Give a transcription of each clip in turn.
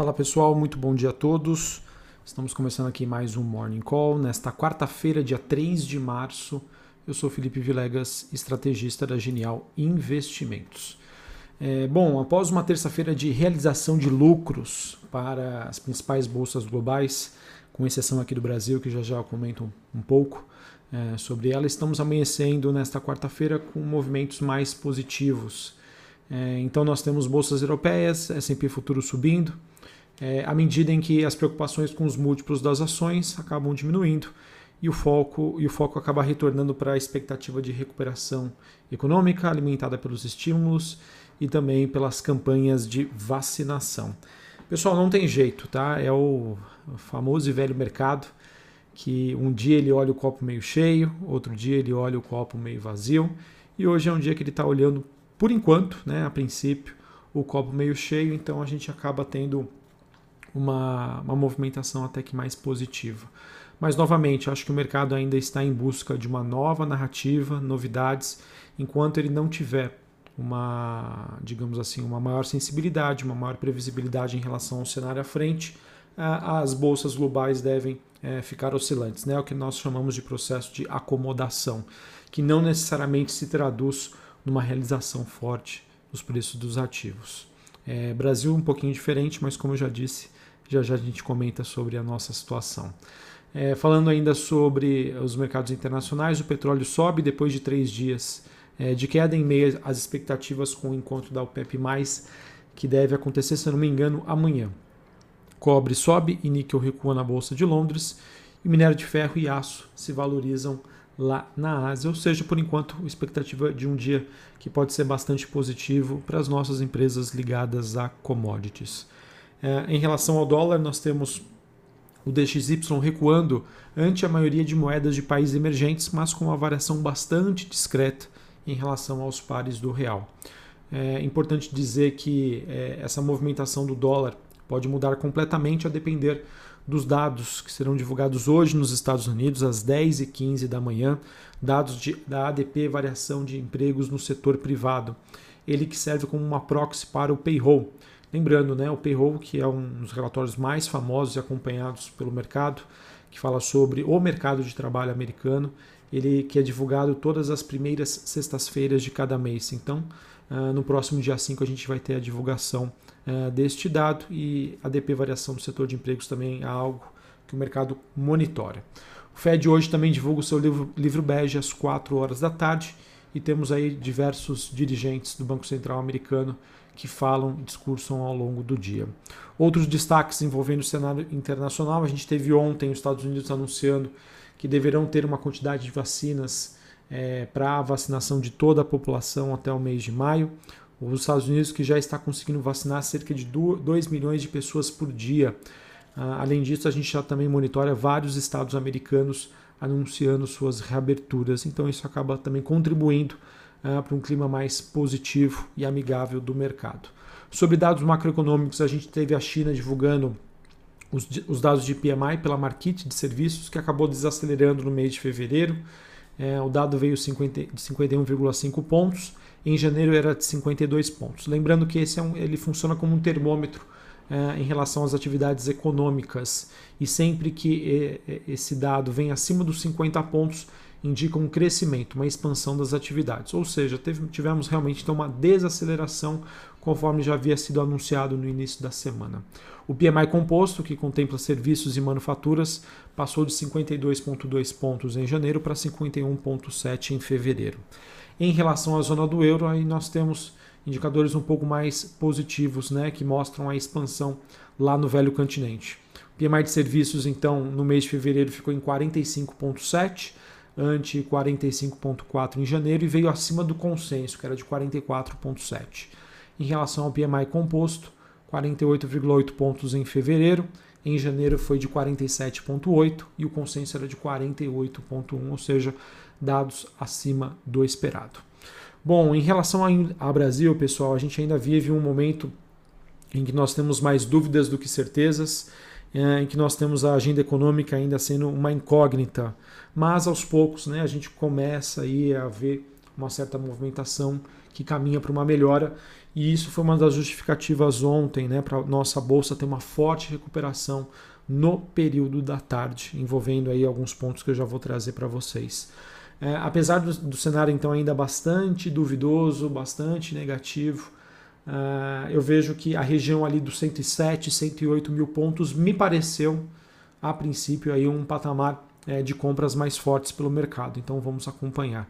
Fala pessoal, muito bom dia a todos. Estamos começando aqui mais um Morning Call nesta quarta-feira, dia 3 de março. Eu sou Felipe Vilegas, estrategista da Genial Investimentos. É, bom, após uma terça-feira de realização de lucros para as principais bolsas globais, com exceção aqui do Brasil, que já já comento um pouco é, sobre ela, estamos amanhecendo nesta quarta-feira com movimentos mais positivos. É, então nós temos bolsas europeias, S&P futuro subindo, é, à medida em que as preocupações com os múltiplos das ações acabam diminuindo e o foco, e o foco acaba retornando para a expectativa de recuperação econômica alimentada pelos estímulos e também pelas campanhas de vacinação. Pessoal, não tem jeito, tá? É o famoso e velho mercado que um dia ele olha o copo meio cheio, outro dia ele olha o copo meio vazio, e hoje é um dia que ele está olhando, por enquanto, né, a princípio, o copo meio cheio, então a gente acaba tendo uma, uma movimentação até que mais positiva. Mas, novamente, acho que o mercado ainda está em busca de uma nova narrativa, novidades, enquanto ele não tiver uma, digamos assim, uma maior sensibilidade, uma maior previsibilidade em relação ao cenário à frente, as bolsas globais devem é, ficar oscilantes, né? o que nós chamamos de processo de acomodação, que não necessariamente se traduz numa realização forte dos preços dos ativos. É, Brasil um pouquinho diferente, mas como eu já disse, já já a gente comenta sobre a nossa situação. É, falando ainda sobre os mercados internacionais, o petróleo sobe depois de três dias é, de queda em meio às expectativas com o encontro da OPEP+, que deve acontecer, se não me engano, amanhã. Cobre sobe e níquel recua na Bolsa de Londres, e minério de ferro e aço se valorizam lá na Ásia, ou seja, por enquanto, expectativa de um dia que pode ser bastante positivo para as nossas empresas ligadas a commodities. É, em relação ao dólar, nós temos o DXY recuando ante a maioria de moedas de países emergentes, mas com uma variação bastante discreta em relação aos pares do real. É importante dizer que é, essa movimentação do dólar pode mudar completamente a depender dos dados que serão divulgados hoje nos Estados Unidos às 10h15 da manhã, dados de, da ADP Variação de Empregos no Setor Privado. Ele que serve como uma proxy para o payroll, Lembrando, né, o payroll, que é um dos relatórios mais famosos e acompanhados pelo mercado, que fala sobre o mercado de trabalho americano, ele que é divulgado todas as primeiras sextas-feiras de cada mês. Então, uh, no próximo dia 5 a gente vai ter a divulgação uh, deste dado e a DP variação do setor de empregos também é algo que o mercado monitora. O Fed hoje também divulga o seu livro, livro bege às 4 horas da tarde e temos aí diversos dirigentes do Banco Central americano que falam e discursam ao longo do dia. Outros destaques envolvendo o cenário internacional, a gente teve ontem os Estados Unidos anunciando que deverão ter uma quantidade de vacinas é, para a vacinação de toda a população até o mês de maio. Os Estados Unidos que já está conseguindo vacinar cerca de 2 milhões de pessoas por dia. Ah, além disso, a gente já também monitora vários estados americanos anunciando suas reaberturas. Então isso acaba também contribuindo uh, para um clima mais positivo e amigável do mercado. Sobre dados macroeconômicos, a gente teve a China divulgando os, os dados de PMI pela Market de Serviços, que acabou desacelerando no mês de fevereiro. É, o dado veio 50, de 51,5 pontos, em janeiro era de 52 pontos. Lembrando que esse é um, ele funciona como um termômetro é, em relação às atividades econômicas, e sempre que é, é, esse dado vem acima dos 50 pontos, indica um crescimento, uma expansão das atividades. Ou seja, teve, tivemos realmente então, uma desaceleração, conforme já havia sido anunciado no início da semana. O PMI composto, que contempla serviços e manufaturas, passou de 52,2 pontos em janeiro para 51,7 em fevereiro. Em relação à zona do euro, aí nós temos indicadores um pouco mais positivos, né, que mostram a expansão lá no velho continente. O PMI de serviços, então, no mês de fevereiro ficou em 45,7 ante 45,4 em janeiro e veio acima do consenso, que era de 44,7. Em relação ao PMI composto, 48,8 pontos em fevereiro, em janeiro foi de 47,8 e o consenso era de 48,1, ou seja, dados acima do esperado. Bom, em relação ao Brasil, pessoal, a gente ainda vive um momento em que nós temos mais dúvidas do que certezas é, em que nós temos a agenda econômica ainda sendo uma incógnita, mas aos poucos né, a gente começa aí a ver uma certa movimentação que caminha para uma melhora e isso foi uma das justificativas ontem né, para nossa bolsa ter uma forte recuperação no período da tarde, envolvendo aí alguns pontos que eu já vou trazer para vocês. É, apesar do, do, cenário então ainda bastante duvidoso, bastante negativo, uh, eu vejo que a região ali dos 107, 108 mil pontos me pareceu a princípio aí um patamar é, de compras mais fortes pelo mercado. Então vamos acompanhar.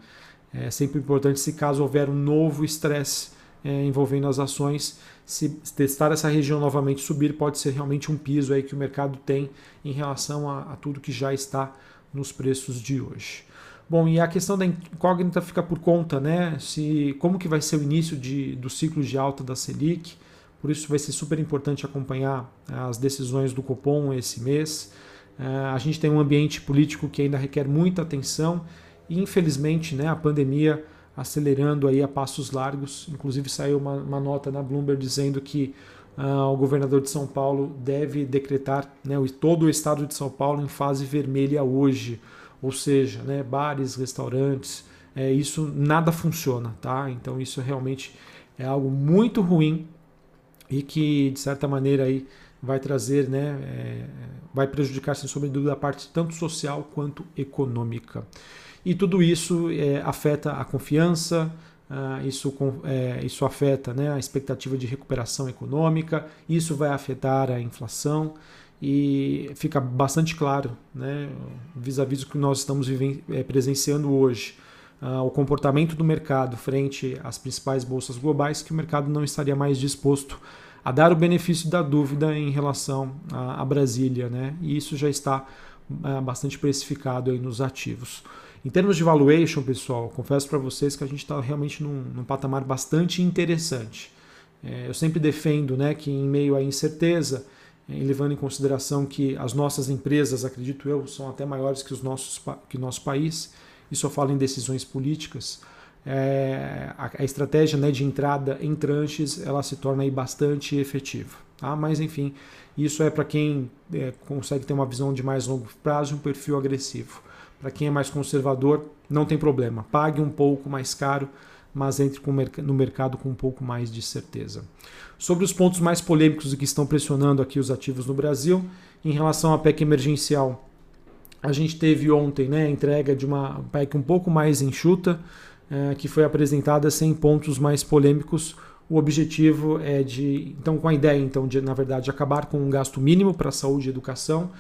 É sempre importante se caso houver um novo estresse é, envolvendo as ações, se testar essa região novamente subir, pode ser realmente um piso aí que o mercado tem em relação a, a tudo que já está nos preços de hoje. Bom, e a questão da incógnita fica por conta, né? Se como que vai ser o início de, do ciclo de alta da Selic. Por isso vai ser super importante acompanhar as decisões do Copom esse mês. É, a gente tem um ambiente político que ainda requer muita atenção e infelizmente, né, a pandemia acelerando aí a passos largos. Inclusive saiu uma, uma nota na Bloomberg dizendo que uh, o governador de São Paulo deve decretar né, todo o estado de São Paulo em fase vermelha hoje, ou seja, né, bares, restaurantes, é, isso nada funciona, tá? Então isso realmente é algo muito ruim e que de certa maneira aí vai trazer, né, é, vai prejudicar sem sombra de dúvida a parte tanto social quanto econômica. E tudo isso é, afeta a confiança, uh, isso, é, isso afeta né, a expectativa de recuperação econômica, isso vai afetar a inflação e fica bastante claro, né, vis-à-vis o que nós estamos vivendo, é, presenciando hoje, uh, o comportamento do mercado frente às principais bolsas globais, que o mercado não estaria mais disposto a dar o benefício da dúvida em relação a, Brasília, né, e isso já está uh, bastante precificado aí nos ativos. Em termos de valuation, pessoal, confesso para vocês que a gente está realmente num, num, patamar bastante interessante. É, eu sempre defendo né, que em meio à incerteza, é, levando em consideração que as nossas empresas, acredito eu, são até maiores que, os nossos, que o nosso país, isso eu falo em decisões políticas, é, a, a, estratégia né, de entrada em tranches ela se torna aí bastante efetiva. Tá? Mas enfim, isso é para quem é, consegue ter uma visão de mais longo prazo e um perfil agressivo. Para quem é mais conservador, não tem problema. Pague um pouco mais caro, mas entre no mercado com um pouco mais de certeza. Sobre os pontos mais polêmicos que estão pressionando aqui os ativos no Brasil, em relação à PEC emergencial, a gente teve ontem né, a entrega de uma PEC um pouco mais enxuta, é, que foi apresentada sem pontos mais polêmicos. O objetivo é de, então, com a ideia, então, de, na verdade, acabar com um gasto mínimo para saúde e educação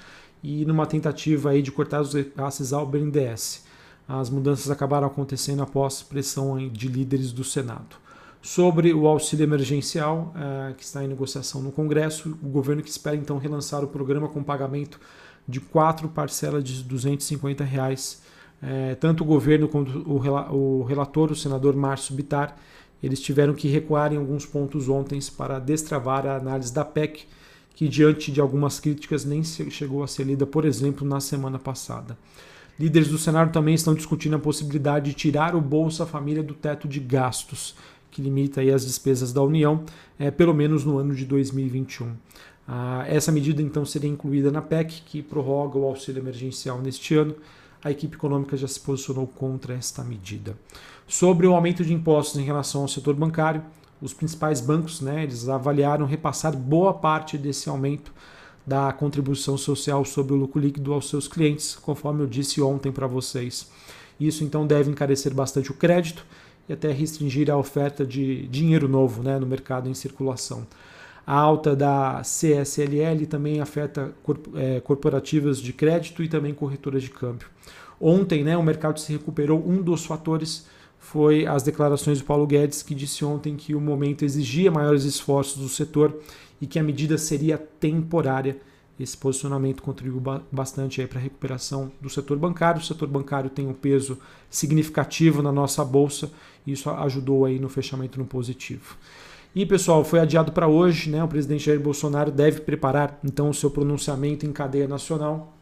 e numa tentativa aí de cortar os repasses ao BNDES. As mudanças acabaram acontecendo após pressão de líderes do Senado. Sobre o auxílio emergencial, eh, que está em negociação no Congresso, o governo que espera então relançar o programa com pagamento de quatro parcelas de 250 reais. Eh, tanto o governo quanto o relator, o senador Márcio Bitar, eles tiveram que recuar em alguns pontos ontem para destravar a análise da PEC, que, diante de algumas críticas, nem chegou a ser lida, por exemplo, na semana passada. Líderes do Senado também estão discutindo a possibilidade de tirar o Bolsa Família do teto de gastos, que limita as despesas da União, é, pelo menos no ano de 2021. Ah, essa medida então seria incluída na PEC, que prorroga o auxílio emergencial neste ano. A equipe econômica já se posicionou contra esta medida. Sobre o aumento de impostos em relação ao setor bancário, os principais bancos, né, eles avaliaram repassar boa parte desse aumento da contribuição social sobre o lucro líquido aos seus clientes, conforme eu disse ontem para vocês. Isso então deve encarecer bastante o crédito e até restringir a oferta de dinheiro novo né, no mercado em circulação. A alta da CSLL também afeta é, corporativas de crédito e também corretoras de câmbio. Ontem, né, o mercado se recuperou. Um dos fatores foi as declarações do Paulo Guedes, que disse ontem que o momento exigia maiores esforços do setor e que a medida seria temporária. Esse posicionamento contribuiu bastante para a recuperação do setor bancário. O setor bancário tem um peso significativo na nossa bolsa e isso ajudou aí no fechamento no positivo. E pessoal, foi adiado para hoje, né? O presidente Jair Bolsonaro deve preparar então o seu pronunciamento em cadeia nacional.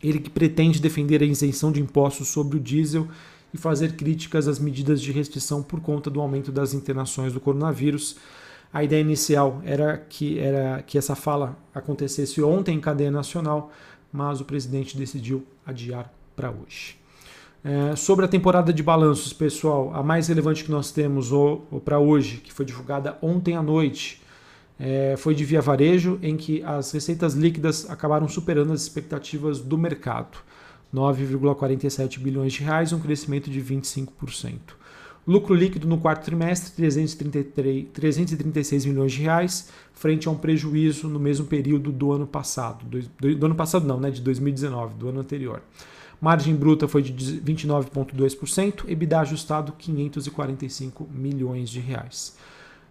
Ele que pretende defender a isenção de impostos sobre o diesel e fazer críticas às medidas de restrição por conta do aumento das internações do coronavírus. A ideia inicial era que, era que essa fala acontecesse ontem em cadeia nacional, mas o presidente decidiu adiar para hoje. É, sobre a temporada de balanços, pessoal, a mais relevante que nós temos para hoje, que foi divulgada ontem à noite, é, foi de Via Varejo, em que as receitas líquidas acabaram superando as expectativas do mercado. 9,47 bilhões de reais, um crescimento de 25%. Lucro líquido no quarto trimestre, 333, 336 milhões de reais, frente a um prejuízo no mesmo período do ano passado. Do, do ano passado não, né, de 2019, do ano anterior. Margem bruta foi de 29,2%, EBITDA ajustado 545 milhões de reais.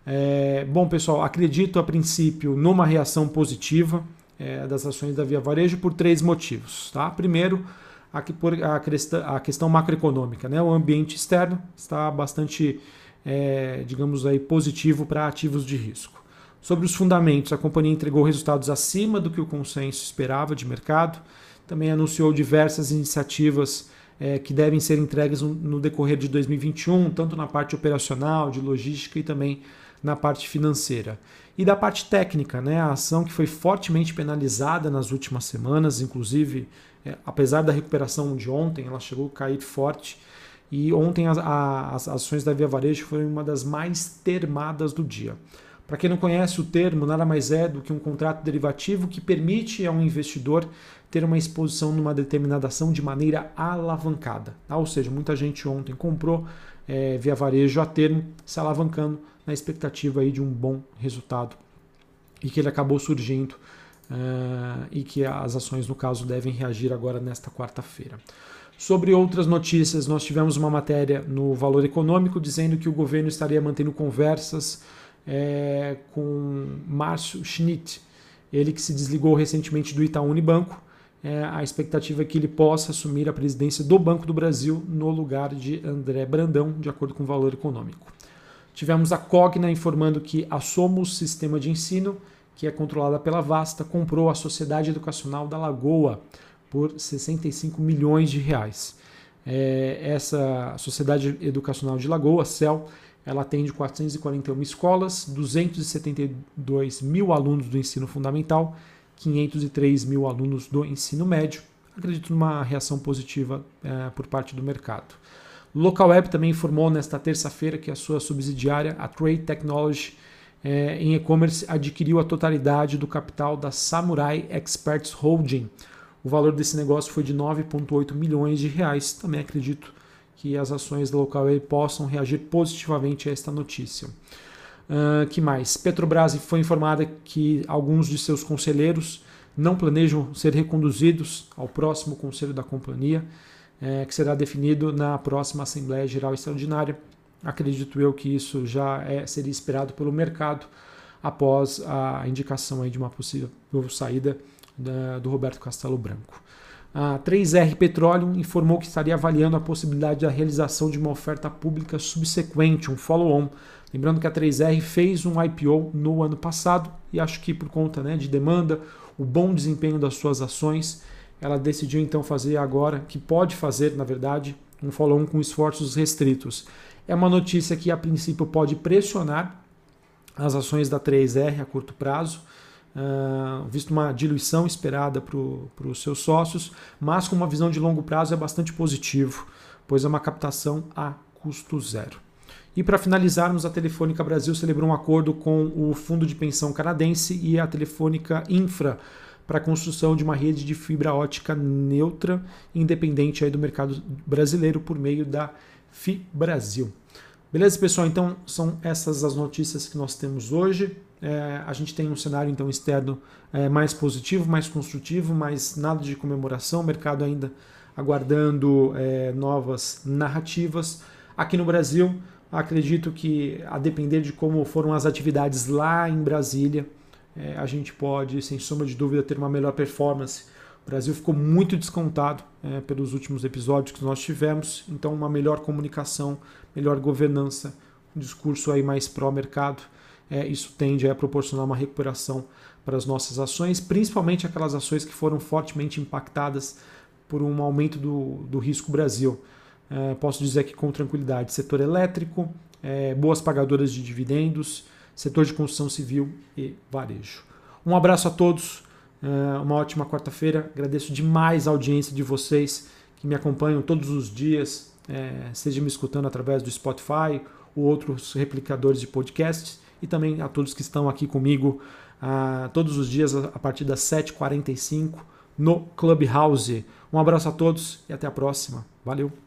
É, bom, pessoal, acredito a princípio numa reação positiva é, das ações da Via Varejo por três motivos. Tá? Primeiro, a, questão, macroeconômica. Né? O ambiente externo está bastante, é, digamos aí, positivo para ativos de risco. Sobre os fundamentos, a companhia entregou resultados acima do que o consenso esperava de mercado. Também anunciou diversas iniciativas é, que devem ser entregues no decorrer de 2021, tanto na parte operacional, de logística e também na parte financeira. E da parte técnica, né, a ação que foi fortemente penalizada nas últimas semanas, inclusive, é, apesar da recuperação de ontem, ela chegou a cair forte. E ontem a, a, as ações da Via Varejo foram uma das mais termadas do dia. Para quem não conhece o termo, nada mais é do que um contrato derivativo que permite a um investidor ter uma exposição numa determinada ação de maneira alavancada. Tá? Ou seja, muita gente ontem comprou é, via varejo a termo, se alavancando na expectativa aí de um bom resultado e que ele acabou surgindo uh, e que as ações, no caso, devem reagir agora nesta quarta-feira. Sobre outras notícias, nós tivemos uma matéria no Valor Econômico dizendo que o governo estaria mantendo conversas é, com Márcio Schmidt, ele que se desligou recentemente do Itaú Unibanco. É, a expectativa é que ele possa assumir a presidência do Banco do Brasil no lugar de André Brandão, de acordo com o Valor Econômico. Tivemos a Cogna informando que a Somos Sistema de Ensino, que é controlada pela Vasta, comprou a Sociedade Educacional da Lagoa por 65 milhões de reais. É, essa Sociedade Educacional de Lagoa, CEL, ela atende 441 escolas, 272 mil alunos do ensino fundamental, 503 mil alunos do ensino médio. Acredito numa reação positiva é, por parte do mercado. Localweb também informou nesta terça-feira que a sua subsidiária, a Trade Technology, é, em e-commerce, adquiriu a totalidade do capital da Samurai Experts Holding. O valor desse negócio foi de 9,8 milhões de reais. Também acredito que as ações da Localweb possam reagir positivamente a esta notícia. Uh, que mais? Petrobras foi informada que alguns de seus conselheiros não planejam ser reconduzidos ao próximo conselho da companhia é, que será definido na próxima Assembleia Geral Extraordinária. Acredito eu que isso já é, seria esperado pelo mercado após a indicação aí de uma possível saída da, do Roberto Castelo Branco. A 3R Petróleo informou que estaria avaliando a possibilidade da realização de uma oferta pública subsequente, um follow-on. Lembrando que a 3R fez um IPO no ano passado e acho que por conta né, de demanda, o bom desempenho das suas ações, ela decidiu então fazer agora, que pode fazer, na verdade, um follow-on com esforços restritos. É uma notícia que a princípio pode pressionar as ações da 3R a curto prazo, uh, visto uma diluição esperada para os seus sócios, mas com uma visão de longo prazo é bastante positivo, pois é uma captação a custo zero. E para finalizarmos, a Telefônica Brasil celebrou um acordo com o Fundo de Pensão Canadense e a Telefônica Infra para a construção de uma rede de fibra ótica neutra, independente aí do mercado brasileiro, por meio da FIBrasil. Beleza, pessoal? Então são essas as notícias que nós temos hoje. É, a gente tem um cenário então externo é, mais positivo, mais construtivo, mas nada de comemoração. O mercado ainda aguardando é, novas narrativas. Aqui no Brasil, acredito que a depender de como foram as atividades lá em Brasília, é, a gente pode, sem sombra de dúvida, ter uma melhor performance. O Brasil ficou muito descontado é, pelos últimos episódios que nós tivemos, então uma melhor comunicação, melhor governança, um discurso aí mais pró-mercado, é, isso tende a proporcionar uma recuperação para as nossas ações, principalmente aquelas ações que foram fortemente impactadas por um aumento do, do risco Brasil. É, posso dizer aqui com tranquilidade, setor elétrico, é, boas pagadoras de dividendos, setor de construção civil e varejo. Um abraço a todos, uma ótima quarta-feira. Agradeço demais a audiência de vocês que me acompanham todos os dias, é, seja me escutando através do Spotify ou outros replicadores de podcasts, e também a todos que estão aqui comigo ah, todos os dias a partir das 7h45 no Clubhouse. Um abraço a todos e até a próxima. Valeu!